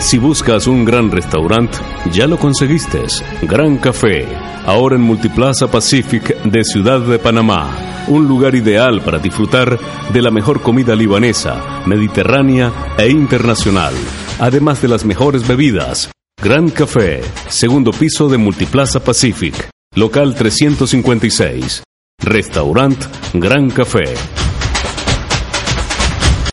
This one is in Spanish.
Si buscas un gran restaurante, ya lo conseguiste. Gran Café, ahora en Multiplaza Pacific de Ciudad de Panamá. Un lugar ideal para disfrutar de la mejor comida libanesa, mediterránea e internacional, además de las mejores bebidas. Gran Café, segundo piso de Multiplaza Pacific, local 356. Restaurant Gran Café.